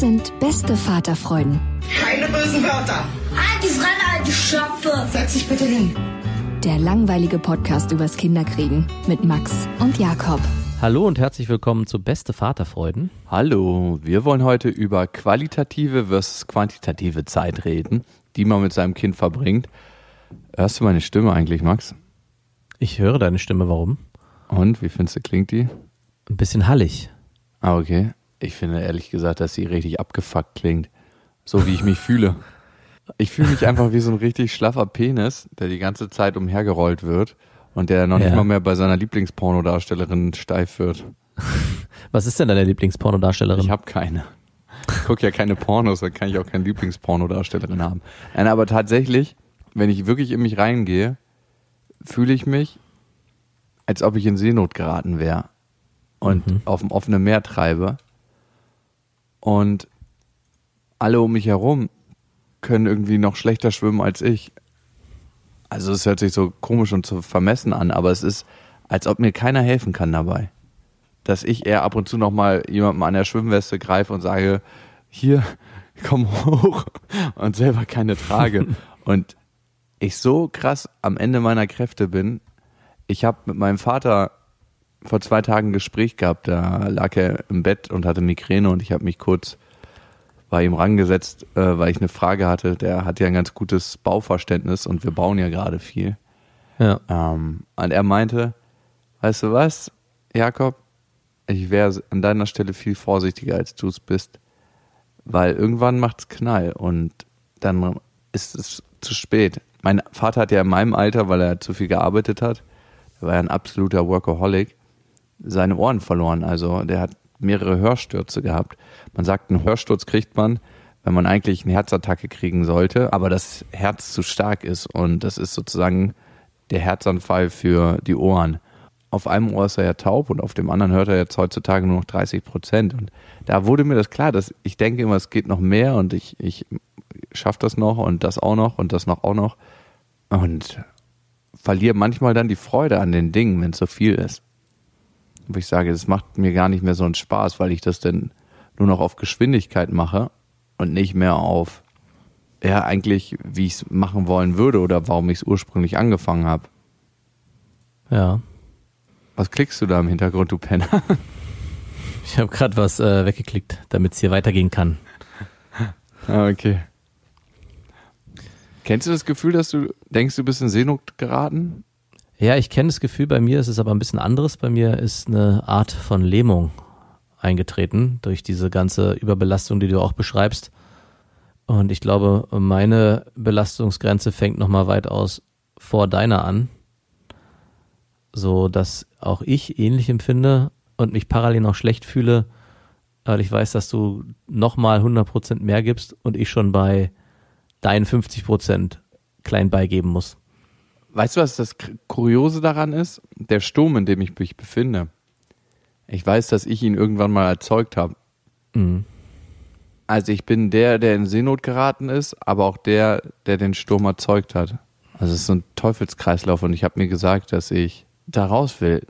Das sind beste Vaterfreuden. Keine bösen Wörter. Halt die Fremde, alte Schöpfe. Setz dich bitte hin. Der langweilige Podcast übers Kinderkriegen mit Max und Jakob. Hallo und herzlich willkommen zu Beste Vaterfreuden. Hallo, wir wollen heute über qualitative versus quantitative Zeit reden, die man mit seinem Kind verbringt. Hörst du meine Stimme eigentlich, Max? Ich höre deine Stimme, warum? Und, wie findest du, klingt die? Ein bisschen hallig. Ah, okay. Ich finde ehrlich gesagt, dass sie richtig abgefuckt klingt. So wie ich mich fühle. Ich fühle mich einfach wie so ein richtig schlaffer Penis, der die ganze Zeit umhergerollt wird und der noch ja. nicht mal mehr bei seiner Lieblingspornodarstellerin steif wird. Was ist denn deine Lieblingspornodarstellerin? Ich habe keine. Ich gucke ja keine Pornos, dann kann ich auch keine Lieblingspornodarstellerin haben. Nein, aber tatsächlich, wenn ich wirklich in mich reingehe, fühle ich mich, als ob ich in Seenot geraten wäre und mhm. auf dem offenen Meer treibe. Und alle um mich herum können irgendwie noch schlechter schwimmen als ich. Also es hört sich so komisch und so vermessen an, aber es ist, als ob mir keiner helfen kann dabei. Dass ich eher ab und zu nochmal jemandem an der Schwimmweste greife und sage, hier, komm hoch und selber keine trage. und ich so krass am Ende meiner Kräfte bin. Ich habe mit meinem Vater vor zwei Tagen ein Gespräch gehabt. Da lag er im Bett und hatte Migräne und ich habe mich kurz bei ihm rangesetzt, äh, weil ich eine Frage hatte. Der hat ja ein ganz gutes Bauverständnis und wir bauen ja gerade viel. Ja. Ähm, und er meinte, weißt du was, Jakob, ich wäre an deiner Stelle viel vorsichtiger, als du es bist, weil irgendwann macht's Knall und dann ist es zu spät. Mein Vater hat ja in meinem Alter, weil er zu viel gearbeitet hat, er war ja ein absoluter Workaholic, seine Ohren verloren. Also der hat mehrere Hörstürze gehabt. Man sagt, einen Hörsturz kriegt man, wenn man eigentlich eine Herzattacke kriegen sollte, aber das Herz zu stark ist und das ist sozusagen der Herzanfall für die Ohren. Auf einem Ohr ist er ja taub und auf dem anderen hört er jetzt heutzutage nur noch 30 Prozent. Und da wurde mir das klar, dass ich denke immer, es geht noch mehr und ich, ich schaffe das noch und das auch noch und das noch auch noch. Und verliere manchmal dann die Freude an den Dingen, wenn es so viel ist wo ich sage, das macht mir gar nicht mehr so einen Spaß, weil ich das dann nur noch auf Geschwindigkeit mache und nicht mehr auf, ja, eigentlich, wie ich es machen wollen würde oder warum ich es ursprünglich angefangen habe. Ja. Was klickst du da im Hintergrund, du Penner? Ich habe gerade was äh, weggeklickt, damit es hier weitergehen kann. Ah, okay. Kennst du das Gefühl, dass du denkst, du bist in Seenot geraten? Ja, ich kenne das Gefühl, bei mir ist es aber ein bisschen anderes. Bei mir ist eine Art von Lähmung eingetreten durch diese ganze Überbelastung, die du auch beschreibst. Und ich glaube, meine Belastungsgrenze fängt nochmal weitaus vor deiner an, so dass auch ich ähnlich empfinde und mich parallel noch schlecht fühle, weil ich weiß, dass du nochmal 100% mehr gibst und ich schon bei deinen 50% klein beigeben muss. Weißt du, was das Kuriose daran ist? Der Sturm, in dem ich mich befinde. Ich weiß, dass ich ihn irgendwann mal erzeugt habe. Mhm. Also ich bin der, der in Seenot geraten ist, aber auch der, der den Sturm erzeugt hat. Also es ist so ein Teufelskreislauf und ich habe mir gesagt, dass ich da raus will.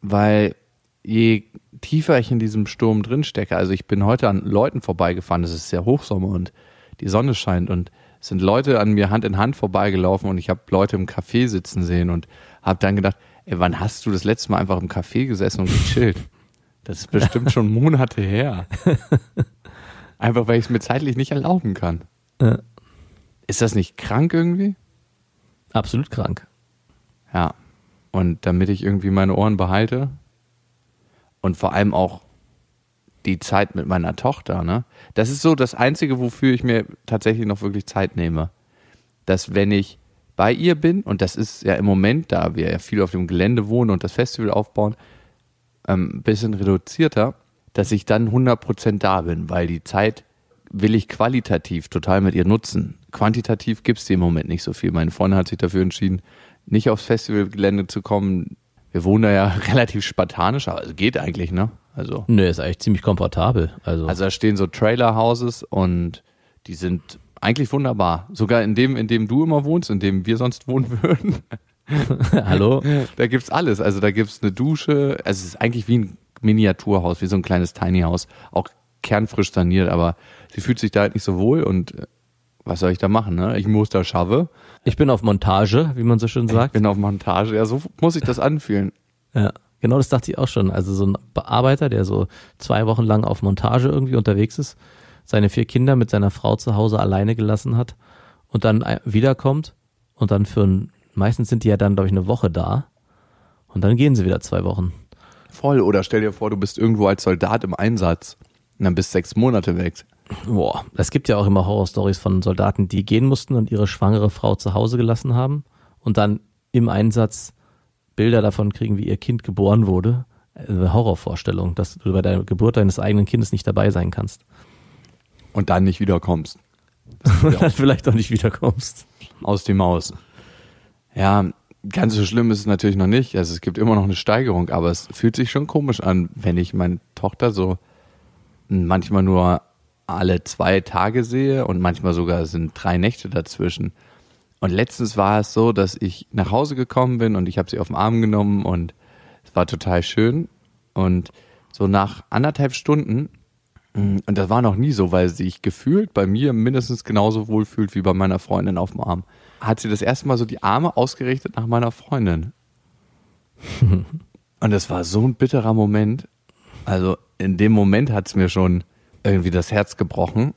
Weil je tiefer ich in diesem Sturm drin stecke, also ich bin heute an Leuten vorbeigefahren, es ist sehr Hochsommer und die Sonne scheint und sind Leute an mir Hand in Hand vorbeigelaufen und ich habe Leute im Café sitzen sehen und habe dann gedacht, Ey, wann hast du das letzte Mal einfach im Café gesessen und gechillt? Das ist bestimmt schon Monate her. Einfach weil ich es mir zeitlich nicht erlauben kann. Ja. Ist das nicht krank irgendwie? Absolut krank. Ja. Und damit ich irgendwie meine Ohren behalte und vor allem auch die Zeit mit meiner Tochter, ne? Das ist so das Einzige, wofür ich mir tatsächlich noch wirklich Zeit nehme. Dass wenn ich bei ihr bin, und das ist ja im Moment, da wir ja viel auf dem Gelände wohnen und das Festival aufbauen, ähm, ein bisschen reduzierter, dass ich dann 100% da bin, weil die Zeit will ich qualitativ total mit ihr nutzen. Quantitativ gibt es die im Moment nicht so viel. Meine Freundin hat sich dafür entschieden, nicht aufs Festivalgelände zu kommen. Wir wohnen da ja relativ spartanisch, aber es geht eigentlich, ne? Also, Nö, ist eigentlich ziemlich komfortabel. Also, also da stehen so Trailer-Houses und die sind eigentlich wunderbar. Sogar in dem, in dem du immer wohnst, in dem wir sonst wohnen würden. hallo? Da gibt's alles. Also da gibt's eine Dusche. Also es ist eigentlich wie ein Miniaturhaus, wie so ein kleines Tiny House. Auch kernfrisch saniert, aber sie fühlt sich da halt nicht so wohl und äh, was soll ich da machen, ne? Ich muss da schaffe. Ich bin auf Montage, wie man so schön Ich sagt. bin auf Montage. Ja, so muss ich das anfühlen. Ja, genau das dachte ich auch schon. Also so ein Bearbeiter, der so zwei Wochen lang auf Montage irgendwie unterwegs ist, seine vier Kinder mit seiner Frau zu Hause alleine gelassen hat und dann ein- wiederkommt und dann für ein, meistens sind die ja dann, glaube ich, eine Woche da und dann gehen sie wieder zwei Wochen. Voll. Oder stell dir vor, du bist irgendwo als Soldat im Einsatz und dann bist sechs Monate weg. Boah, es gibt ja auch immer Horrorstories von Soldaten, die gehen mussten und ihre schwangere Frau zu Hause gelassen haben und dann im Einsatz Bilder davon kriegen, wie ihr Kind geboren wurde. Eine Horrorvorstellung, dass du bei der Geburt deines eigenen Kindes nicht dabei sein kannst. Und dann nicht wiederkommst. Und dann vielleicht auch nicht wiederkommst. Aus dem Haus. Ja, ganz so schlimm ist es natürlich noch nicht. Also es gibt immer noch eine Steigerung, aber es fühlt sich schon komisch an, wenn ich meine Tochter so manchmal nur alle zwei Tage sehe und manchmal sogar sind drei Nächte dazwischen. Und letztens war es so, dass ich nach Hause gekommen bin und ich habe sie auf den Arm genommen und es war total schön. Und so nach anderthalb Stunden, mm, und das war noch nie so, weil sie sich gefühlt bei mir mindestens genauso wohl fühlt wie bei meiner Freundin auf dem Arm, hat sie das erste Mal so die Arme ausgerichtet nach meiner Freundin. und das war so ein bitterer Moment. Also in dem Moment hat es mir schon irgendwie das Herz gebrochen.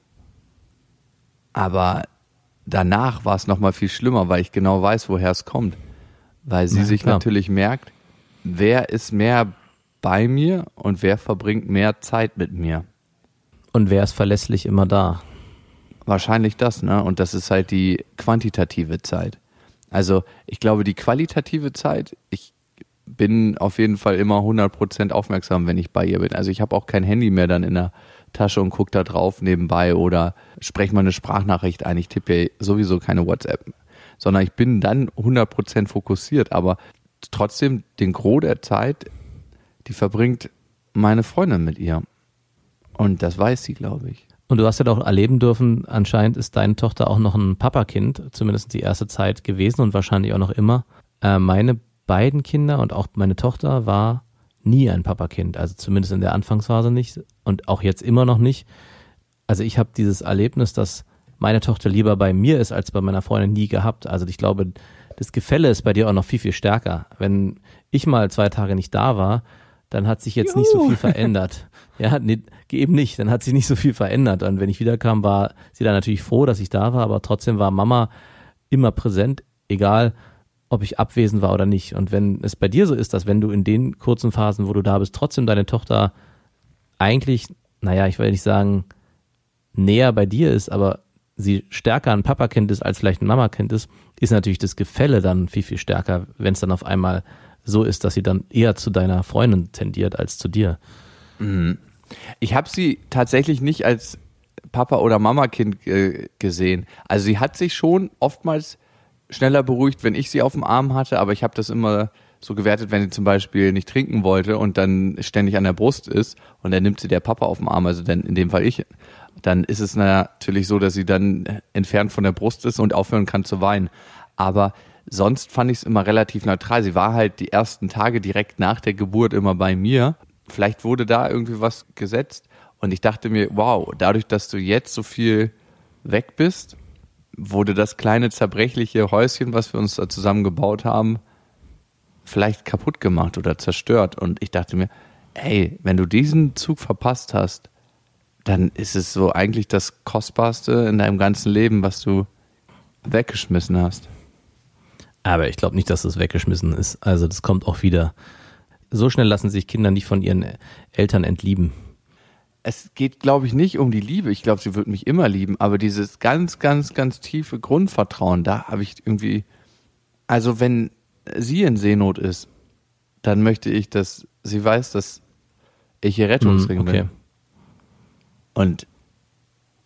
Aber danach war es nochmal viel schlimmer, weil ich genau weiß, woher es kommt. Weil sie Ja, sich klar. natürlich merkt, wer ist mehr bei mir und wer verbringt mehr Zeit mit mir. Und wer ist verlässlich immer da? Wahrscheinlich das, ne? Und das ist halt die quantitative Zeit. Also ich glaube, die qualitative Zeit, ich bin auf jeden Fall immer 100% aufmerksam, wenn ich bei ihr bin. Also ich habe auch kein Handy mehr dann in der Tasche und gucke da drauf nebenbei oder spreche mal eine Sprachnachricht ein. Ich tippe ja sowieso keine WhatsApp, sondern ich bin dann 100% fokussiert. Aber trotzdem, den Gros der Zeit, die verbringt meine Freundin mit ihr. Und das weiß sie, glaube ich. Und du hast ja doch erleben dürfen, anscheinend ist deine Tochter auch noch ein Papakind, zumindest die erste Zeit gewesen und wahrscheinlich auch noch immer. Äh, meine beiden Kinder und auch meine Tochter war nie ein Papakind, also zumindest in der Anfangsphase nicht und auch jetzt immer noch nicht. Also ich habe dieses Erlebnis, dass meine Tochter lieber bei mir ist als bei meiner Freundin nie gehabt. Also ich glaube, das Gefälle ist bei dir auch noch viel, viel stärker. Wenn ich mal zwei Tage nicht da war, dann hat sich jetzt nicht so viel verändert. Ja, nee, eben nicht. Dann hat sich nicht so viel verändert. Und wenn ich wiederkam, war sie dann natürlich froh, dass ich da war, aber trotzdem war Mama immer präsent, egal ob ich abwesend war oder nicht. Und wenn es bei dir so ist, dass wenn du in den kurzen Phasen, wo du da bist, trotzdem deine Tochter eigentlich, naja, ich will nicht sagen, näher bei dir ist, aber sie stärker ein Papakind ist, als vielleicht ein Mamakind ist, ist natürlich das Gefälle dann viel, viel stärker, wenn es dann auf einmal so ist, dass sie dann eher zu deiner Freundin tendiert als zu dir. Ich habe sie tatsächlich nicht als Papa- oder Mama-Kind äh, gesehen. Also sie hat sich schon oftmals schneller beruhigt, wenn ich sie auf dem Arm hatte, aber ich habe das immer so gewertet, wenn sie zum Beispiel nicht trinken wollte und dann ständig an der Brust ist und dann nimmt sie der Papa auf dem Arm, also dann in dem Fall ich, dann ist es natürlich so, dass sie dann entfernt von der Brust ist und aufhören kann zu weinen. Aber sonst fand ich es immer relativ neutral. Sie war halt die ersten Tage direkt nach der Geburt immer bei mir. Vielleicht wurde da irgendwie was gesetzt und ich dachte mir, wow, dadurch, dass du jetzt so viel weg bist, wurde das kleine zerbrechliche Häuschen, was wir uns da zusammen gebaut haben, vielleicht kaputt gemacht oder zerstört. Und ich dachte mir, ey, wenn du diesen Zug verpasst hast, dann ist es so eigentlich das Kostbarste in deinem ganzen Leben, was du weggeschmissen hast. Aber ich glaube nicht, dass es weggeschmissen ist. Also das kommt auch wieder. So schnell lassen sich Kinder nicht von ihren Eltern entlieben. Es geht, glaube ich, nicht um die Liebe. Ich glaube, sie wird mich immer lieben. Aber dieses ganz, ganz, ganz tiefe Grundvertrauen, da habe ich irgendwie. Also, wenn sie in Seenot ist, dann möchte ich, dass sie weiß, dass ich ihr Rettungsring Hm, okay. bin. Und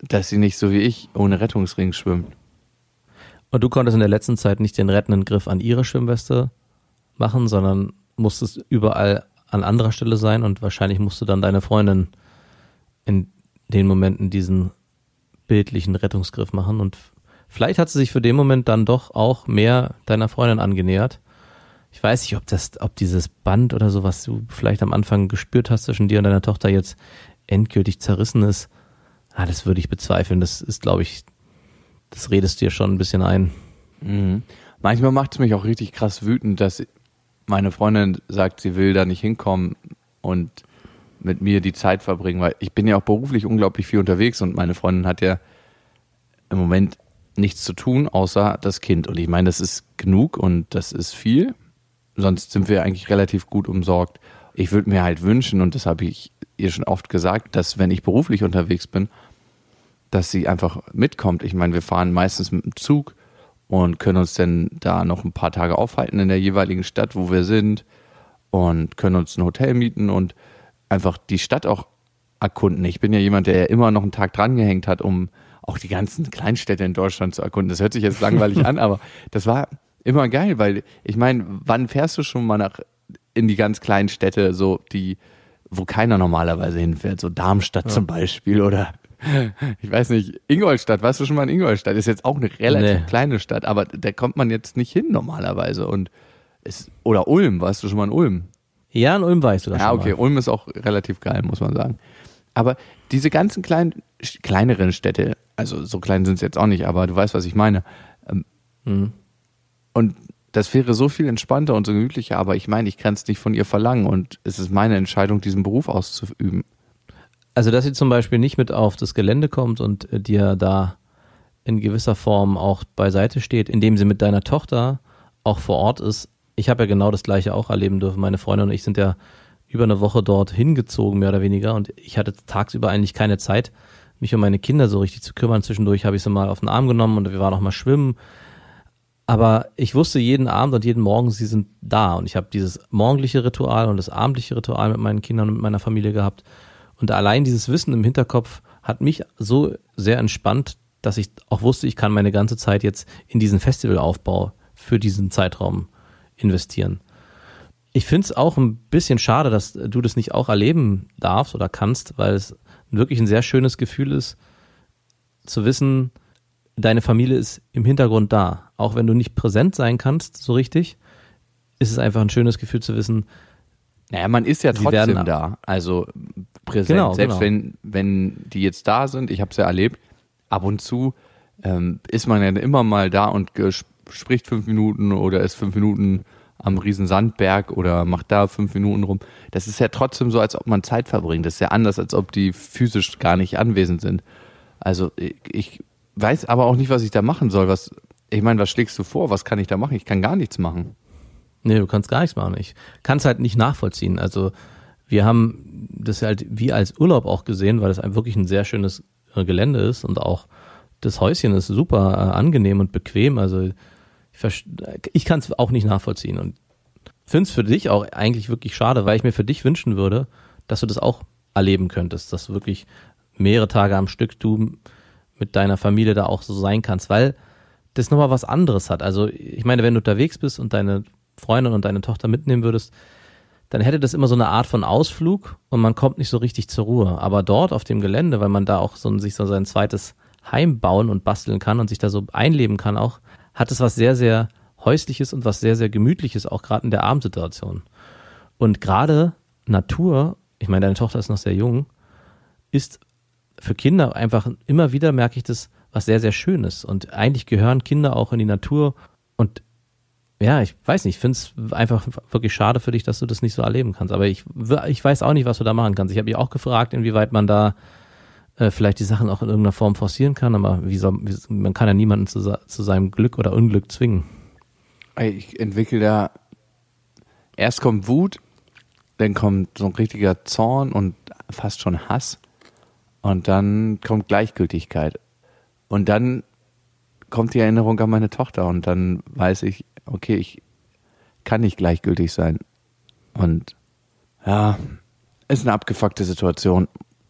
dass sie nicht so wie ich ohne Rettungsring schwimmt. Und du konntest in der letzten Zeit nicht den rettenden Griff an ihre Schwimmweste machen, sondern musstest überall an anderer Stelle sein und wahrscheinlich musste dann deine Freundin in den Momenten diesen bildlichen Rettungsgriff machen und vielleicht hat sie sich für den Moment dann doch auch mehr deiner Freundin angenähert. Ich weiß nicht, ob das, ob dieses Band oder so, was du vielleicht am Anfang gespürt hast zwischen dir und deiner Tochter jetzt endgültig zerrissen ist. Ah, das würde ich bezweifeln. Das ist, glaube ich, das redest du dir schon ein bisschen ein. Mhm. Manchmal macht es mich auch richtig krass wütend, dass meine Freundin sagt, sie will da nicht hinkommen und mit mir die Zeit verbringen, weil ich bin ja auch beruflich unglaublich viel unterwegs und meine Freundin hat ja im Moment nichts zu tun, außer das Kind. Und ich meine, das ist genug und das ist viel. Sonst sind wir eigentlich relativ gut umsorgt. Ich würde mir halt wünschen, und das habe ich ihr schon oft gesagt, dass wenn ich beruflich unterwegs bin, dass sie einfach mitkommt. Ich meine, wir fahren meistens mit dem Zug und können uns dann da noch ein paar Tage aufhalten in der jeweiligen Stadt, wo wir sind und können uns ein Hotel mieten und einfach die Stadt auch erkunden. Ich bin ja jemand, der ja immer noch einen Tag dran gehängt hat, um auch die ganzen Kleinstädte in Deutschland zu erkunden. Das hört sich jetzt langweilig an, aber das war immer geil, weil ich meine, wann fährst du schon mal nach in die ganz kleinen Städte, so die, wo keiner normalerweise hinfährt, so Darmstadt zum Beispiel oder ich weiß nicht, Ingolstadt, warst du schon mal in Ingolstadt? Ist jetzt auch eine relativ Nee. kleine Stadt, aber da kommt man jetzt nicht hin normalerweise und ist, oder Ulm, warst du schon mal in Ulm? Ja, in Ulm weißt du das Ja, okay, mal. Ulm ist auch relativ geil, muss man sagen. Aber diese ganzen kleinen, kleineren Städte, also so klein sind es jetzt auch nicht, aber du weißt, was ich meine. Ähm, Mhm. Und das wäre so viel entspannter und so gemütlicher, aber ich meine, ich kann es nicht von ihr verlangen und es ist meine Entscheidung, diesen Beruf auszuüben. Also, dass sie zum Beispiel nicht mit auf das Gelände kommt und äh, dir da in gewisser Form auch beiseite steht, indem sie mit deiner Tochter auch vor Ort ist. Ich habe ja genau das gleiche auch erleben dürfen. Meine Freundin und ich sind ja über eine Woche dort hingezogen, mehr oder weniger. Und ich hatte tagsüber eigentlich keine Zeit, mich um meine Kinder so richtig zu kümmern. Zwischendurch habe ich sie mal auf den Arm genommen und wir waren auch mal schwimmen. Aber ich wusste jeden Abend und jeden Morgen, sie sind da. Und ich habe dieses morgendliche Ritual und das abendliche Ritual mit meinen Kindern und mit meiner Familie gehabt. Und allein dieses Wissen im Hinterkopf hat mich so sehr entspannt, dass ich auch wusste, ich kann meine ganze Zeit jetzt in diesen Festivalaufbau für diesen Zeitraum investieren. Ich finde es auch ein bisschen schade, dass du das nicht auch erleben darfst oder kannst, weil es wirklich ein sehr schönes Gefühl ist, zu wissen, deine Familie ist im Hintergrund da. Auch wenn du nicht präsent sein kannst, so richtig, ist es einfach ein schönes Gefühl zu wissen, Naja, man ist ja trotzdem werden- da, also präsent. Genau, Selbst genau. wenn, wenn die jetzt da sind, ich habe es ja erlebt, ab und zu ähm, ist man ja immer mal da und ges- spricht fünf Minuten oder ist fünf Minuten am riesen Sandberg oder macht da fünf Minuten rum. Das ist ja trotzdem so, als ob man Zeit verbringt. Das ist ja anders, als ob die physisch gar nicht anwesend sind. Also ich, weiß aber auch nicht, was ich da machen soll. Was, ich meine, was schlägst du vor? Was kann ich da machen? Ich kann gar nichts machen. Nee, du kannst gar nichts machen. Ich kann es halt nicht nachvollziehen. Also wir haben das halt wie als Urlaub auch gesehen, weil ein wirklich ein sehr schönes äh, Gelände ist und auch das Häuschen ist super äh, angenehm und bequem. Also ich, kann es auch nicht nachvollziehen und finde es für dich auch eigentlich wirklich schade, weil ich mir für dich wünschen würde, dass du das auch erleben könntest, dass du wirklich mehrere Tage am Stück du mit deiner Familie da auch so sein kannst, weil das nochmal was anderes hat. Also ich meine, wenn du unterwegs bist und deine Freundin und deine Tochter mitnehmen würdest, dann hätte das immer so eine Art von Ausflug und man kommt nicht so richtig zur Ruhe. Aber dort auf dem Gelände, weil man da auch so, sich so sein zweites Heim bauen und basteln kann und sich da so einleben kann auch, hat es was sehr, sehr Häusliches und was sehr, sehr Gemütliches, auch gerade in der Abendsituation. Und gerade Natur, ich meine, deine Tochter ist noch sehr jung, ist für Kinder einfach immer wieder merke ich das, was sehr, sehr Schönes. Und eigentlich gehören Kinder auch in die Natur. Und ja, ich weiß nicht, ich finde es einfach wirklich schade für dich, dass du das nicht so erleben kannst. Aber ich, ich weiß auch nicht, was du da machen kannst. Ich habe mich auch gefragt, inwieweit man da äh, vielleicht die Sachen auch in irgendeiner Form forcieren kann, aber wie soll, wie, man kann ja niemanden zu, zu seinem Glück oder Unglück zwingen. Ich entwickle da, erst kommt Wut, dann kommt so ein richtiger Zorn und fast schon Hass und dann kommt Gleichgültigkeit und dann kommt die Erinnerung an meine Tochter und dann weiß ich, okay, ich kann nicht gleichgültig sein. Und ja, ist eine abgefuckte Situation.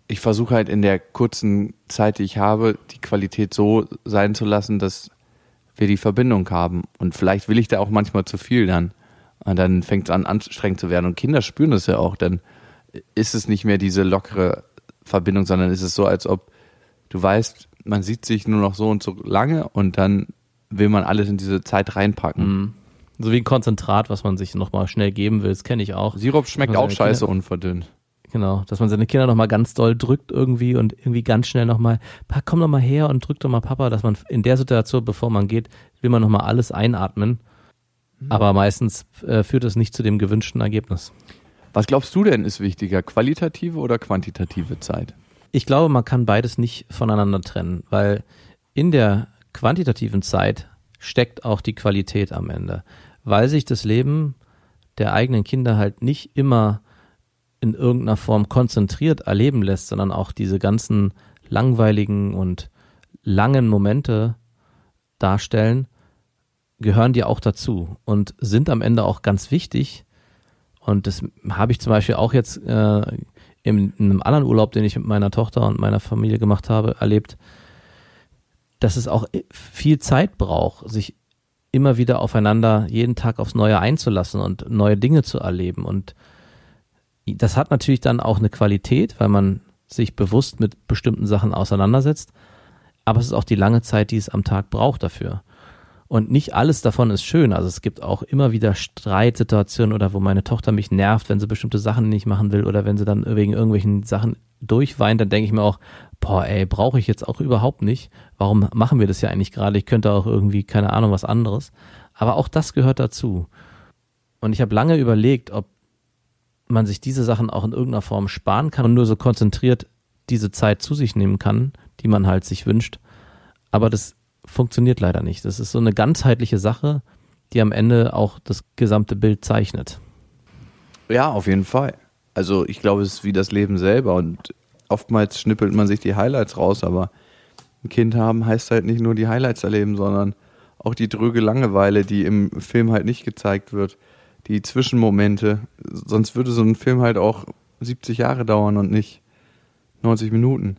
Ich versuche halt in der kurzen Zeit, die ich habe, die Qualität so sein zu lassen, dass wir die Verbindung haben. Und vielleicht will ich da auch manchmal zu viel dann. Und dann fängt es an, anstrengend zu werden. Und Kinder spüren das ja auch. Dann ist es nicht mehr diese lockere Verbindung, sondern ist es so, als ob du weißt, man sieht sich nur noch so und so lange und dann will man alles in diese Zeit reinpacken. Mhm. So wie ein Konzentrat, was man sich nochmal schnell geben will, das kenne ich auch. Sirup schmeckt auch scheiße unverdünnt. Genau, dass man seine Kinder nochmal ganz doll drückt irgendwie und irgendwie ganz schnell nochmal, komm doch mal her und drück doch mal Papa, dass man in der Situation, bevor man geht, will man nochmal alles einatmen. Mhm. Aber meistens äh, führt es nicht zu dem gewünschten Ergebnis. Was glaubst du denn ist wichtiger, qualitative oder quantitative Zeit? Ich glaube, man kann beides nicht voneinander trennen, weil in der quantitativen Zeit steckt auch die Qualität am Ende, weil sich das Leben der eigenen Kinder halt nicht immer in irgendeiner Form konzentriert erleben lässt, sondern auch diese ganzen langweiligen und langen Momente darstellen, gehören die auch dazu und sind am Ende auch ganz wichtig. Und das habe ich zum Beispiel auch jetzt äh, in, in einem anderen Urlaub, den ich mit meiner Tochter und meiner Familie gemacht habe, erlebt, dass es auch viel Zeit braucht, sich immer wieder aufeinander jeden Tag aufs Neue einzulassen und neue Dinge zu erleben. Und das hat natürlich dann auch eine Qualität, weil man sich bewusst mit bestimmten Sachen auseinandersetzt. Aber es ist auch die lange Zeit, die es am Tag braucht dafür. Und nicht alles davon ist schön. Also es gibt auch immer wieder Streitsituationen oder wo meine Tochter mich nervt, wenn sie bestimmte Sachen nicht machen will oder wenn sie dann wegen irgendwelchen Sachen durchweint, dann denke ich mir auch, boah, ey, brauche ich jetzt auch überhaupt nicht. Warum machen wir das ja eigentlich gerade? Ich könnte auch irgendwie, keine Ahnung, was anderes. Aber auch das gehört dazu. Und ich habe lange überlegt, ob man sich diese Sachen auch in irgendeiner Form sparen kann und nur so konzentriert diese Zeit zu sich nehmen kann, die man halt sich wünscht. Aber das funktioniert leider nicht. Das ist so eine ganzheitliche Sache, die am Ende auch das gesamte Bild zeichnet. Ja, auf jeden Fall. Also ich glaube, es ist wie das Leben selber und oftmals schnippelt man sich die Highlights raus, aber ein Kind haben heißt halt nicht nur die Highlights erleben, sondern auch die dröge Langeweile, die im Film halt nicht gezeigt wird, die Zwischenmomente. Sonst würde so ein Film halt auch 70 Jahre dauern und nicht 90 Minuten.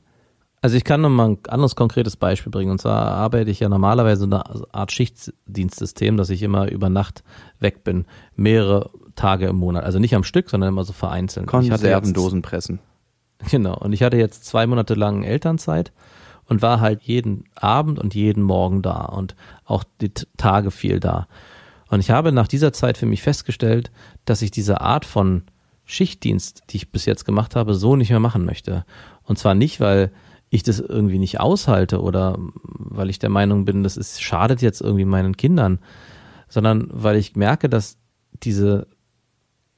Also ich kann noch mal ein anderes konkretes Beispiel bringen. Und zwar arbeite ich ja normalerweise in einer Art Schichtdienstsystem, dass ich immer über Nacht weg bin. Mehrere Tage im Monat. Also nicht am Stück, sondern immer so vereinzelt. Konservendosen pressen. Genau. Und ich hatte jetzt zwei Monate lang Elternzeit und war halt jeden Abend und jeden Morgen da und auch die Tage viel da. Und ich habe nach dieser Zeit für mich festgestellt, dass ich diese Art von Schichtdienst, die ich bis jetzt gemacht habe, so nicht mehr machen möchte. Und zwar nicht, weil ich das irgendwie nicht aushalte oder weil ich der Meinung bin, das ist, schadet jetzt irgendwie meinen Kindern, sondern weil ich merke, dass diese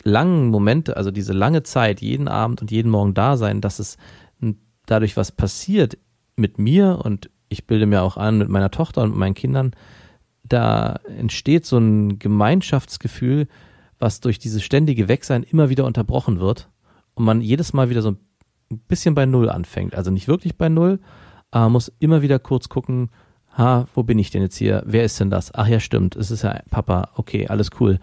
langen Momente, also diese lange Zeit, jeden Abend und jeden Morgen da sein, dass es dadurch was passiert mit mir und ich bilde mir auch an mit meiner Tochter und meinen Kindern, da entsteht so ein Gemeinschaftsgefühl, was durch dieses ständige Wegsein immer wieder unterbrochen wird und man jedes Mal wieder so ein bisschen bei Null anfängt. Also nicht wirklich bei Null, aber muss immer wieder kurz gucken, ha, wo bin ich denn jetzt hier? Wer ist denn das? Ach ja, stimmt, es ist ja Papa, okay, alles cool.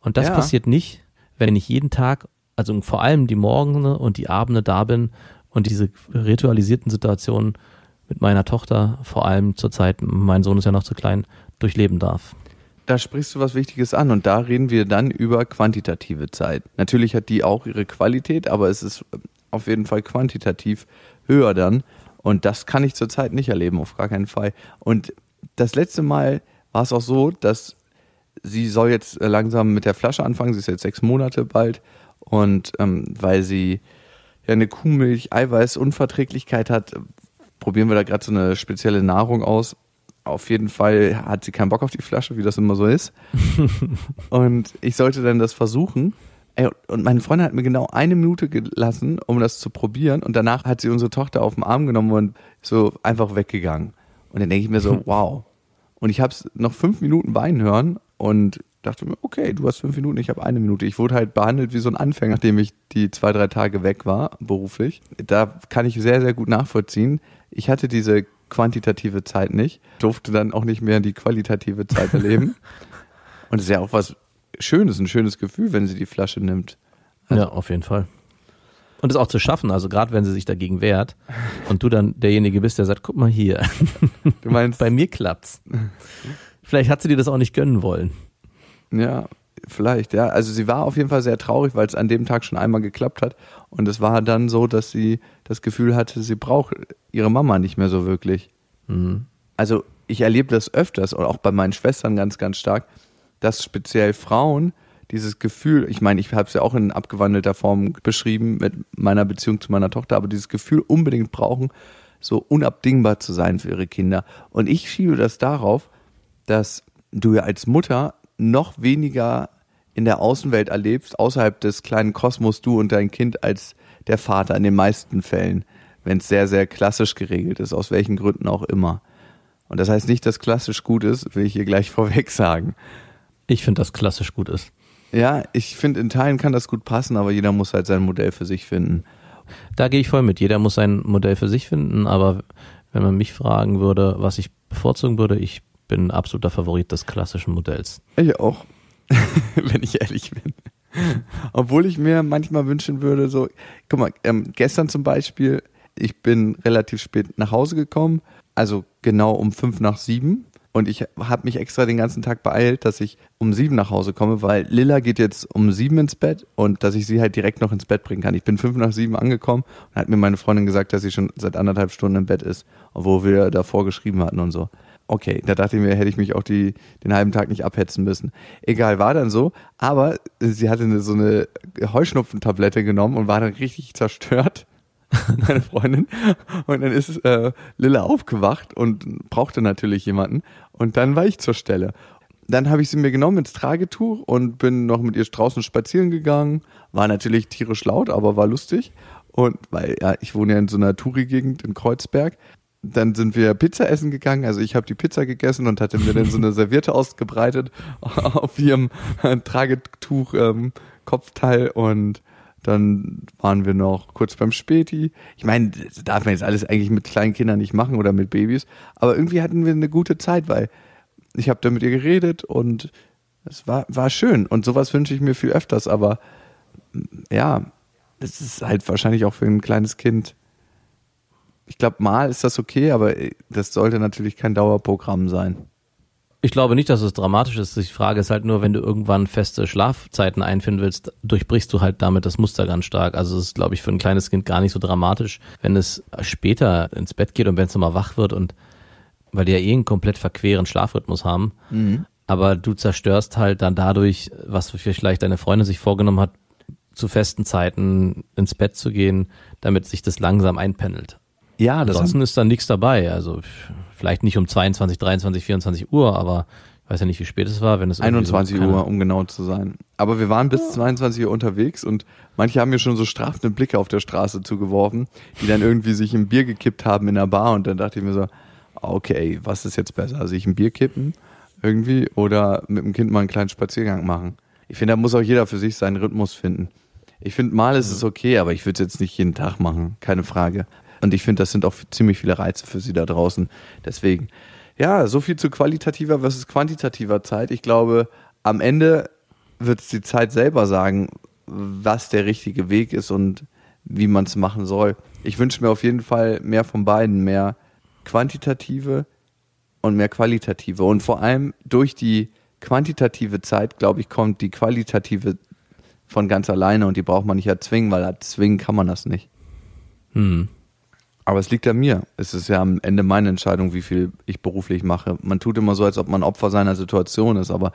Und das ja. passiert nicht, wenn ich jeden Tag, also vor allem die Morgene und die Abende da bin und diese ritualisierten Situationen mit meiner Tochter, vor allem zur Zeit, mein Sohn ist ja noch zu klein, durchleben darf. Da sprichst du was Wichtiges an und da reden wir dann über quantitative Zeit. Natürlich hat die auch ihre Qualität, aber es ist auf jeden Fall quantitativ höher dann. Und das kann ich zurzeit nicht erleben, auf gar keinen Fall. Und das letzte Mal war es auch so, dass sie soll jetzt langsam mit der Flasche anfangen. Sie ist jetzt sechs Monate bald. Und ähm, weil sie ja eine Kuhmilch-Eiweiß-Unverträglichkeit hat, probieren wir da gerade so eine spezielle Nahrung aus. Auf jeden Fall hat sie keinen Bock auf die Flasche, wie das immer so ist. und ich sollte dann das versuchen. Ey, und meine Freundin hat mir genau eine Minute gelassen, um das zu probieren. Und danach hat sie unsere Tochter auf den Arm genommen und so einfach weggegangen. Und dann denke ich mir so, wow. Und ich habe es noch fünf Minuten weinen hören und dachte mir, okay, du hast fünf Minuten, ich habe eine Minute. Ich wurde halt behandelt wie so ein Anfänger, nachdem ich die zwei, drei Tage weg war, beruflich. Da kann ich sehr, sehr gut nachvollziehen. Ich hatte diese quantitative Zeit nicht, durfte dann auch nicht mehr die qualitative Zeit erleben. und es ist ja auch was Schönes, ein schönes Gefühl, wenn sie die Flasche nimmt. ja, auf jeden Fall. Und es auch zu schaffen, also gerade wenn sie sich dagegen wehrt und du dann derjenige bist, der sagt, guck mal hier, Du meinst, bei mir klappt's. Vielleicht hat sie dir das auch nicht gönnen wollen. Ja, vielleicht, ja. Also sie war auf jeden Fall sehr traurig, weil es an dem Tag schon einmal geklappt hat. Und es war dann so, dass sie das Gefühl hatte, sie braucht ihre Mama nicht mehr so wirklich. Also ich erlebe das öfters und auch bei meinen Schwestern ganz, ganz stark, dass speziell Frauen dieses Gefühl, ich meine, ich habe es ja auch in abgewandelter Form beschrieben mit meiner Beziehung zu meiner Tochter, aber dieses Gefühl unbedingt brauchen, so unabdingbar zu sein für ihre Kinder. Und ich schiebe das darauf, dass du ja als Mutter noch weniger in der Außenwelt erlebst, außerhalb des kleinen Kosmos, du und dein Kind als der Vater in den meisten Fällen, wenn es sehr, sehr klassisch geregelt ist, aus welchen Gründen auch immer. Und das heißt nicht, dass klassisch gut ist, will ich hier gleich vorweg sagen. Ich finde, dass klassisch gut ist. Ja, ich finde, in Teilen kann das gut passen, aber jeder muss halt sein Modell für sich finden. Da gehe ich voll mit. Jeder muss sein Modell für sich finden, aber wenn man mich fragen würde, was ich bevorzugen würde, ich bin ein absoluter Favorit des klassischen Modells. Ich auch, wenn ich ehrlich bin. Obwohl ich mir manchmal wünschen würde, so, guck mal, ähm, gestern zum Beispiel, ich bin relativ spät nach Hause gekommen, also genau um fünf nach sieben. Und ich habe mich extra den ganzen Tag beeilt, dass ich um sieben nach Hause komme, weil Lilla geht jetzt um sieben ins Bett und dass ich sie halt direkt noch ins Bett bringen kann. Ich bin fünf nach sieben angekommen und hat mir meine Freundin gesagt, dass sie schon seit anderthalb Stunden im Bett ist, obwohl wir davor geschrieben hatten und so. Okay, da dachte ich mir, hätte ich mich auch die, den halben Tag nicht abhetzen müssen. Egal, war dann so. Aber sie hatte eine, so eine Heuschnupfentablette genommen und war dann richtig zerstört meine Freundin. Und dann ist äh, Lilla aufgewacht und brauchte natürlich jemanden. Und dann war ich zur Stelle. Dann habe ich sie mir genommen ins Tragetuch und bin noch mit ihr draußen spazieren gegangen. War natürlich tierisch laut, aber war lustig. Und weil, ja, ich wohne ja in so einer Touri-Gegend in Kreuzberg. Dann sind wir Pizza essen gegangen. Also ich habe die Pizza gegessen und hatte mir dann so eine Serviette ausgebreitet auf ihrem äh, Tragetuch ähm, Kopfteil und dann waren wir noch kurz beim Späti. Ich meine, das darf man jetzt alles eigentlich mit kleinen Kindern nicht machen oder mit Babys. Aber irgendwie hatten wir eine gute Zeit, weil ich habe da mit ihr geredet und es war, war schön. Und sowas wünsche ich mir viel öfters. Aber ja, das ist halt wahrscheinlich auch für ein kleines Kind. Ich glaube, mal ist das okay, aber das sollte natürlich kein Dauerprogramm sein. Ich glaube nicht, dass es dramatisch ist. Die Frage ist halt nur, wenn du irgendwann feste Schlafzeiten einfinden willst, durchbrichst du halt damit das Muster ganz stark. Also es ist, glaube ich, für ein kleines Kind gar nicht so dramatisch, wenn es später ins Bett geht und wenn es nochmal wach wird und weil die ja eh einen komplett verqueren Schlafrhythmus haben. Aber du zerstörst halt dann dadurch, was vielleicht deine Freundin sich vorgenommen hat, zu festen Zeiten ins Bett zu gehen, damit sich das langsam einpendelt. Ja, das ist da nichts dabei. Also vielleicht nicht um 22, 23, 24 Uhr, aber ich weiß ja nicht, wie spät es war. Wenn es irgendwie 21 so, Uhr, um genau zu sein. Aber wir waren bis 22 Uhr unterwegs und manche haben mir schon so strafende Blicke auf der Straße zugeworfen, die dann irgendwie sich ein Bier gekippt haben in der Bar und dann dachte ich mir so, okay, was ist jetzt besser? Sich ein Bier kippen irgendwie oder mit dem Kind mal einen kleinen Spaziergang machen? Ich finde, da muss auch jeder für sich seinen Rhythmus finden. Ich finde, mal ist es okay, aber ich würde es jetzt nicht jeden Tag machen, keine Frage. Und ich finde, das sind auch ziemlich viele Reize für sie da draußen. Deswegen, ja, so viel zu qualitativer versus quantitativer Zeit. Ich glaube, am Ende wird es die Zeit selber sagen, was der richtige Weg ist und wie man es machen soll. Ich wünsche mir auf jeden Fall mehr von beiden, mehr quantitative und mehr qualitative. Und vor allem durch die quantitative Zeit, glaube ich, kommt die qualitative von ganz alleine und die braucht man nicht erzwingen, weil erzwingen kann man das nicht. Hm. Aber es liegt an mir. Es ist ja am Ende meine Entscheidung, wie viel ich beruflich mache. Man tut immer so, als ob man Opfer seiner Situation ist, aber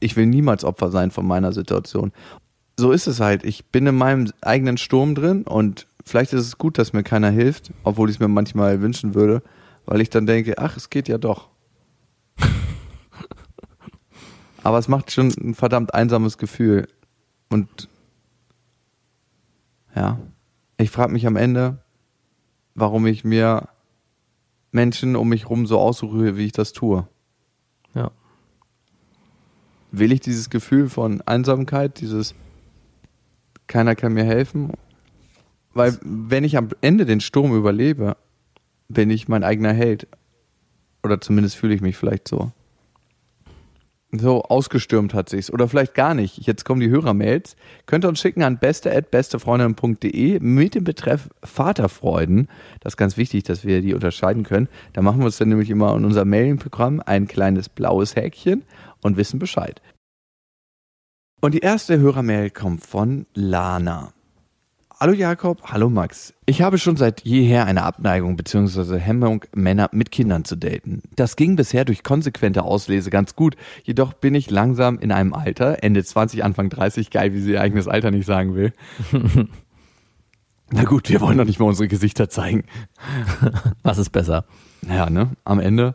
ich will niemals Opfer sein von meiner Situation. So ist es halt. Ich bin in meinem eigenen Sturm drin und vielleicht ist es gut, dass mir keiner hilft, obwohl ich es mir manchmal wünschen würde, weil ich dann denke, ach, es geht ja doch. Aber es macht schon ein verdammt einsames Gefühl. Und ja, ich frage mich am Ende, warum ich mir Menschen um mich rum so aussuche, wie ich das tue. Ja. Will ich dieses Gefühl von Einsamkeit, dieses keiner kann mir helfen? Weil wenn ich am Ende den Sturm überlebe, bin ich mein eigener Held. Oder zumindest fühle ich mich vielleicht so. So ausgestürmt hat sich's. Oder vielleicht gar nicht. Jetzt kommen die Hörermails. Könnt ihr uns schicken an beste.bestefreundin.de mit dem Betreff Vaterfreuden. Das ist ganz wichtig, dass wir die unterscheiden können. Da machen wir uns dann nämlich immer in unser Mailing-Programm ein kleines blaues Häkchen und wissen Bescheid. Und die erste Hörermail kommt von Lana. Hallo Jakob, hallo Max. Ich habe schon seit jeher eine Abneigung bzw. Hemmung, Männer mit Kindern zu daten. Das ging bisher durch konsequente Auslese ganz gut, jedoch bin ich langsam in einem Alter, Ende 20, Anfang 30, geil, wie sie ihr eigenes Alter nicht sagen will. Na gut, wir wollen doch nicht mal unsere Gesichter zeigen. Was ist besser? Ja, ne? Am Ende,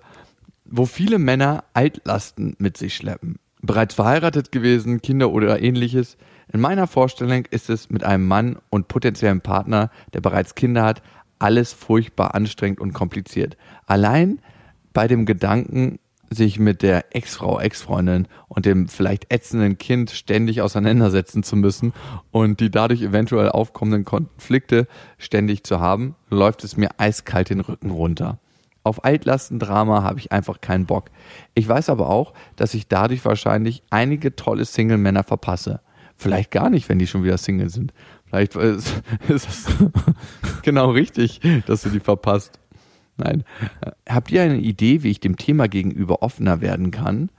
wo viele Männer Altlasten mit sich schleppen. Bereits verheiratet gewesen, Kinder oder ähnliches. In meiner Vorstellung ist es mit einem Mann und potenziellen Partner, der bereits Kinder hat, alles furchtbar anstrengend und kompliziert. Allein bei dem Gedanken, sich mit der Ex-Frau, Ex-Freundin und dem vielleicht ätzenden Kind ständig auseinandersetzen zu müssen und die dadurch eventuell aufkommenden Konflikte ständig zu haben, läuft es mir eiskalt den Rücken runter. Auf Altlastendrama habe ich einfach keinen Bock. Ich weiß aber auch, dass ich dadurch wahrscheinlich einige tolle Single-Männer verpasse. Vielleicht gar nicht, wenn die schon wieder Single sind. Vielleicht ist, ist es genau richtig, dass du die verpasst. Nein. Habt ihr eine Idee, wie ich dem Thema gegenüber offener werden kann?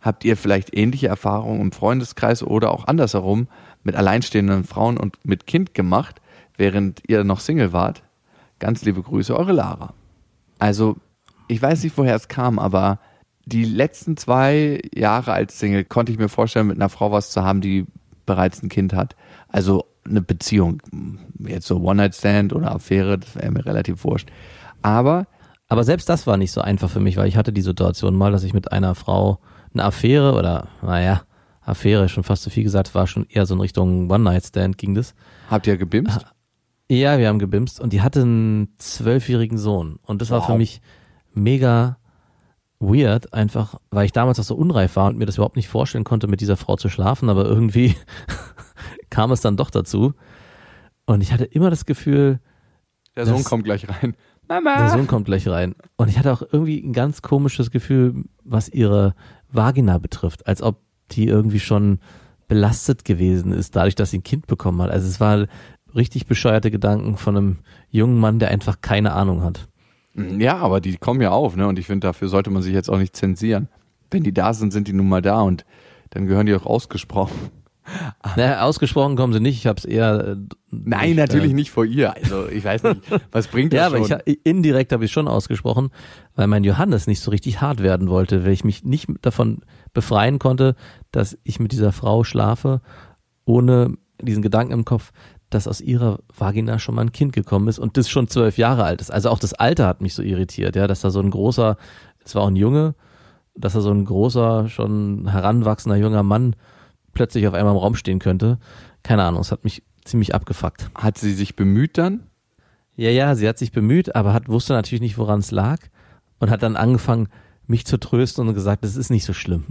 Habt ihr vielleicht ähnliche Erfahrungen im Freundeskreis oder auch andersherum mit alleinstehenden Frauen und mit Kind gemacht, während ihr noch Single wart? Ganz liebe Grüße, eure Lara. Also, ich weiß nicht, woher es kam, aber die letzten zwei Jahre als Single konnte ich mir vorstellen, mit einer Frau was zu haben, die bereits ein Kind hat. Also eine Beziehung. Jetzt so One-Night-Stand oder Affäre, das wäre mir relativ wurscht. Aber Aber selbst das war nicht so einfach für mich, weil ich hatte die Situation mal, dass ich mit einer Frau eine Affäre oder, naja, Affäre, schon fast zu viel gesagt, war schon eher so in Richtung One-Night-Stand ging das. habt ihr gebimst? Ja, wir haben gebimst und die hatte einen zwölfjährigen Sohn. Und das war für Wow. mich mega weird, einfach, weil ich damals auch so unreif war und mir das überhaupt nicht vorstellen konnte, mit dieser Frau zu schlafen, aber irgendwie kam es dann doch dazu. Und ich hatte immer das Gefühl, Der Sohn kommt gleich rein. der Sohn kommt gleich rein. Und ich hatte auch irgendwie ein ganz komisches Gefühl, was ihre Vagina betrifft, als ob die irgendwie schon belastet gewesen ist, dadurch, dass sie ein Kind bekommen hat. Also es war richtig bescheuerte Gedanken von einem jungen Mann, der einfach keine Ahnung hat. Ja, aber die kommen ja auf, ne? Und ich finde, dafür sollte man sich jetzt auch nicht zensieren. Wenn die da sind, sind die nun mal da und dann gehören die auch ausgesprochen. Naja, ausgesprochen kommen sie nicht. Ich habe es eher. äh, Nein, ich, natürlich äh, nicht vor ihr. Also ich weiß nicht, was bringt das Ja, aber schon? ich, ha- indirekt habe ich schon ausgesprochen, weil mein Johannes nicht so richtig hart werden wollte, weil ich mich nicht davon befreien konnte, dass ich mit dieser Frau schlafe, ohne diesen Gedanken im Kopf, dass aus ihrer Vagina schon mal ein Kind gekommen ist und das schon zwölf Jahre alt ist. Also auch das Alter hat mich so irritiert, ja, dass da so ein großer, es war auch ein Junge, dass da so ein großer, schon heranwachsender junger Mann plötzlich auf einmal im Raum stehen könnte. Keine Ahnung, es hat mich ziemlich abgefuckt. Hat sie sich bemüht dann? Ja, ja, sie hat sich bemüht, aber hat, wusste natürlich nicht, woran es lag und hat dann angefangen, mich zu trösten und gesagt, es ist nicht so schlimm.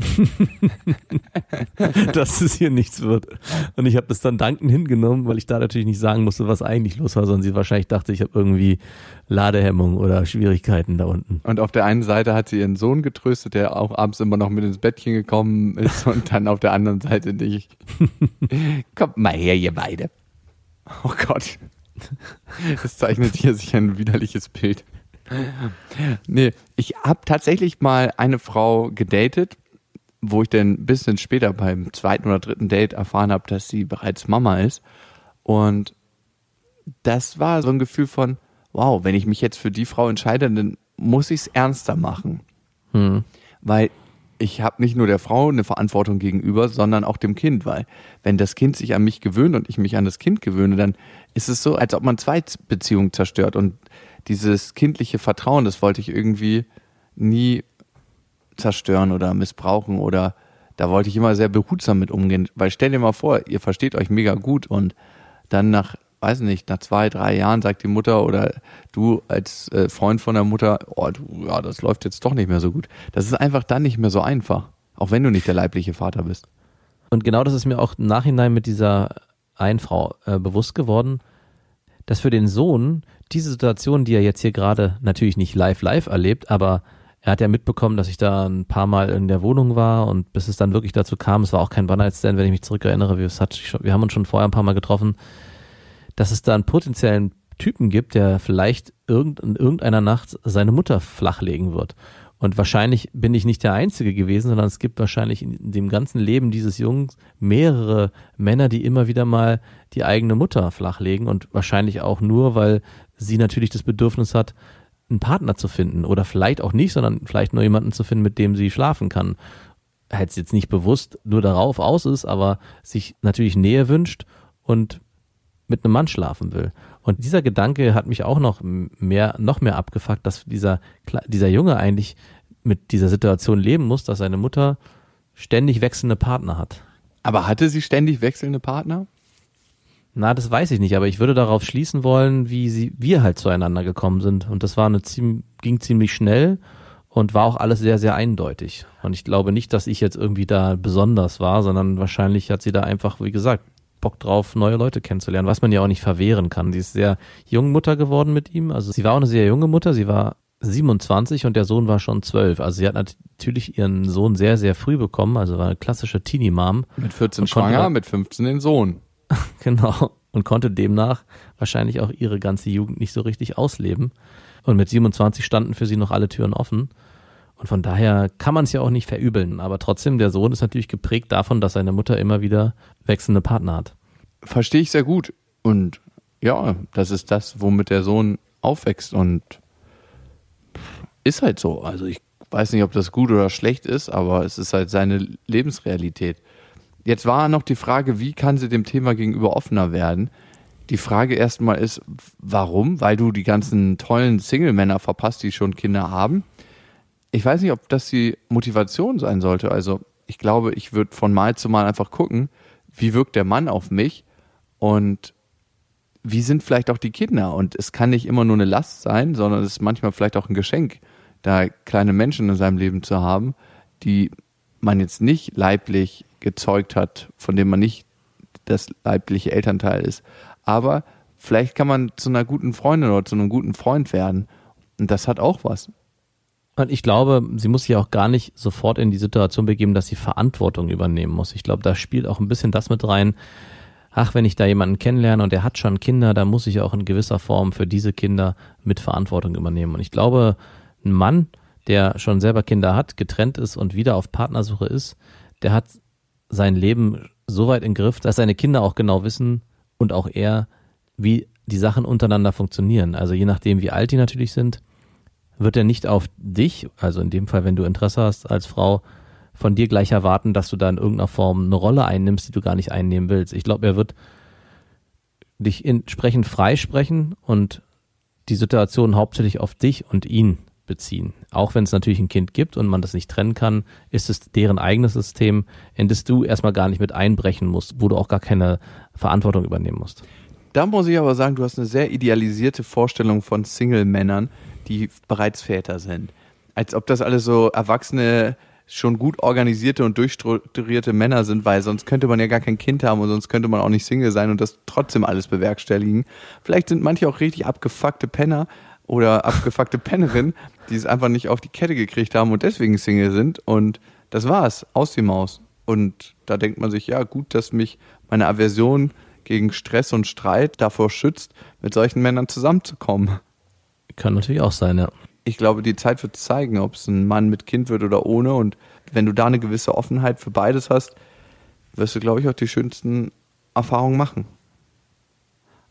Dass es hier nichts wird. Und ich habe das dann dankend hingenommen, weil ich da natürlich nicht sagen musste, was eigentlich los war, sondern sie wahrscheinlich dachte, ich habe irgendwie Ladehemmung oder Schwierigkeiten da unten. Und auf der einen Seite hat sie ihren Sohn getröstet, der auch abends immer noch mit ins Bettchen gekommen ist und dann auf der anderen Seite nicht. Kommt mal her, ihr beide. Oh Gott. Das zeichnet hier sich ein widerliches Bild. Nee, ich habe tatsächlich mal eine Frau gedatet, wo ich dann ein bisschen später beim zweiten oder dritten Date erfahren habe, dass sie bereits Mama ist. Und das war so ein Gefühl von, wow, wenn ich mich jetzt für die Frau entscheide, dann muss ich es ernster machen. Hm. Weil ich habe nicht nur der Frau eine Verantwortung gegenüber, sondern auch dem Kind, weil wenn das Kind sich an mich gewöhnt und ich mich an das Kind gewöhne, dann ist es so, als ob man zwei Beziehungen zerstört und dieses kindliche Vertrauen, das wollte ich irgendwie nie zerstören oder missbrauchen oder da wollte ich immer sehr behutsam mit umgehen, weil stell dir mal vor, ihr versteht euch mega gut und dann nach, weiß nicht, nach zwei, drei Jahren sagt die Mutter oder du als äh, Freund von der Mutter, oh, du, ja, das läuft jetzt doch nicht mehr so gut. Das ist einfach dann nicht mehr so einfach, auch wenn du nicht der leibliche Vater bist. Und genau das ist mir auch im Nachhinein mit dieser einen Frau äh, bewusst geworden, dass für den Sohn diese Situation, die er jetzt hier gerade natürlich nicht live live erlebt, aber er hat ja mitbekommen, dass ich da ein paar Mal in der Wohnung war und bis es dann wirklich dazu kam, es war auch kein One-Night-Stand, wenn ich mich zurückerinnere, wir, wir haben uns schon vorher ein paar Mal getroffen, dass es da einen potenziellen Typen gibt, der vielleicht irgend, in irgendeiner Nacht seine Mutter flachlegen wird. Und wahrscheinlich bin ich nicht der Einzige gewesen, sondern es gibt wahrscheinlich in dem ganzen Leben dieses Jungs mehrere Männer, die immer wieder mal die eigene Mutter flachlegen und wahrscheinlich auch nur, weil sie natürlich das Bedürfnis hat, einen Partner zu finden oder vielleicht auch nicht, sondern vielleicht nur jemanden zu finden, mit dem sie schlafen kann. Halt jetzt nicht bewusst nur darauf aus ist, aber sich natürlich Nähe wünscht und mit einem Mann schlafen will. Und dieser Gedanke hat mich auch noch mehr, noch mehr abgefuckt, dass dieser, dieser Junge eigentlich mit dieser Situation leben muss, dass seine Mutter ständig wechselnde Partner hat. Aber hatte sie ständig wechselnde Partner? Na, das weiß ich nicht, aber ich würde darauf schließen wollen, wie sie, wir halt zueinander gekommen sind. Und das war eine ziemlich, ging ziemlich schnell und war auch alles sehr, sehr eindeutig. Und ich glaube nicht, dass ich jetzt irgendwie da besonders war, sondern wahrscheinlich hat sie da einfach, wie gesagt, Bock drauf, neue Leute kennenzulernen, was man ja auch nicht verwehren kann. Sie ist sehr jung Mutter geworden mit ihm. Also sie war auch eine sehr junge Mutter. Sie war 27 und der Sohn war schon 12. Also sie hat natürlich ihren Sohn sehr, sehr früh bekommen. Also war eine klassische Teenie-Mom. Mit 14 schwanger, mit 15 den Sohn. genau. Und konnte demnach wahrscheinlich auch ihre ganze Jugend nicht so richtig ausleben. Und mit 27 standen für sie noch alle Türen offen. Und von daher kann man es ja auch nicht verübeln. Aber trotzdem, der Sohn ist natürlich geprägt davon, dass seine Mutter immer wieder wechselnde Partner hat. Verstehe ich sehr gut. Und ja, das ist das, womit der Sohn aufwächst. Und ist halt so. Also ich weiß nicht, ob das gut oder schlecht ist, aber es ist halt seine Lebensrealität. Jetzt war noch die Frage, wie kann sie dem Thema gegenüber offener werden? Die Frage erstmal ist, warum? Weil du die ganzen tollen Single-Männer verpasst, die schon Kinder haben. Ich weiß nicht, ob das die Motivation sein sollte. Also ich glaube, ich würde von Mal zu Mal einfach gucken, wie wirkt der Mann auf mich und wie sind vielleicht auch die Kinder. Und es kann nicht immer nur eine Last sein, sondern es ist manchmal vielleicht auch ein Geschenk, da kleine Menschen in seinem Leben zu haben, die man jetzt nicht leiblich gezeugt hat, von dem man nicht das leibliche Elternteil ist. Aber vielleicht kann man zu einer guten Freundin oder zu einem guten Freund werden. Und das hat auch was. Und ich glaube, sie muss sich auch gar nicht sofort in die Situation begeben, dass sie Verantwortung übernehmen muss. Ich glaube, da spielt auch ein bisschen das mit rein. Ach, wenn ich da jemanden kennenlerne und der hat schon Kinder, dann muss ich auch in gewisser Form für diese Kinder mit Verantwortung übernehmen. Und ich glaube, ein Mann, der schon selber Kinder hat, getrennt ist und wieder auf Partnersuche ist, der hat sein Leben so weit im Griff, dass seine Kinder auch genau wissen und auch er, wie die Sachen untereinander funktionieren. Also je nachdem, wie alt die natürlich sind, wird er nicht auf dich, also in dem Fall, wenn du Interesse hast als Frau, von dir gleich erwarten, dass du da in irgendeiner Form eine Rolle einnimmst, die du gar nicht einnehmen willst. Ich glaube, er wird dich entsprechend freisprechen und die Situation hauptsächlich auf dich und ihn beziehen. Auch wenn es natürlich ein Kind gibt und man das nicht trennen kann, ist es deren eigenes System, in das du erstmal gar nicht mit einbrechen musst, wo du auch gar keine Verantwortung übernehmen musst. Da muss ich aber sagen, du hast eine sehr idealisierte Vorstellung von Single-Männern, die bereits Väter sind. Als ob das alles so erwachsene, schon gut organisierte und durchstrukturierte Männer sind, weil sonst könnte man ja gar kein Kind haben und sonst könnte man auch nicht Single sein und das trotzdem alles bewerkstelligen. Vielleicht sind manche auch richtig abgefuckte Penner, oder abgefuckte Pennerin, die es einfach nicht auf die Kette gekriegt haben und deswegen Single sind. Und das war's, aus die Maus. Und da denkt man sich, ja, gut, dass mich meine Aversion gegen Stress und Streit davor schützt, mit solchen Männern zusammenzukommen. Kann natürlich auch sein, ja. Ich glaube, die Zeit wird zeigen, ob es ein Mann mit Kind wird oder ohne. Und wenn du da eine gewisse Offenheit für beides hast, wirst du, glaube ich, auch die schönsten Erfahrungen machen.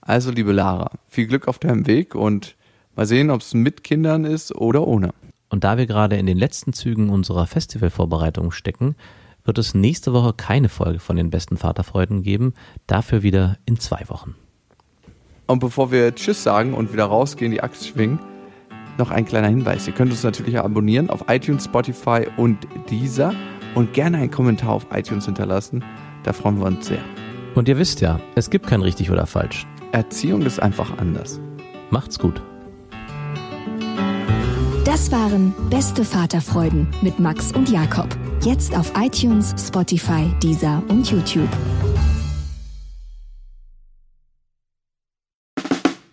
Also, liebe Lara, viel Glück auf deinem Weg und Mal sehen, ob es mit Kindern ist oder ohne. Und da wir gerade in den letzten Zügen unserer Festivalvorbereitung stecken, wird es nächste Woche keine Folge von den besten Vaterfreuden geben, dafür wieder in zwei Wochen. Und bevor wir Tschüss sagen und wieder rausgehen, die Axt schwingen, noch ein kleiner Hinweis. Ihr könnt uns natürlich abonnieren auf iTunes, Spotify und Deezer und gerne einen Kommentar auf iTunes hinterlassen. Da freuen wir uns sehr. Und ihr wisst ja, es gibt kein richtig oder falsch. Erziehung ist einfach anders. Macht's gut. Das waren Beste Vaterfreuden mit Max und Jakob. Jetzt auf iTunes, Spotify, Deezer und YouTube.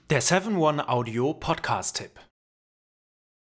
Der 7-One-Audio-Podcast-Tipp.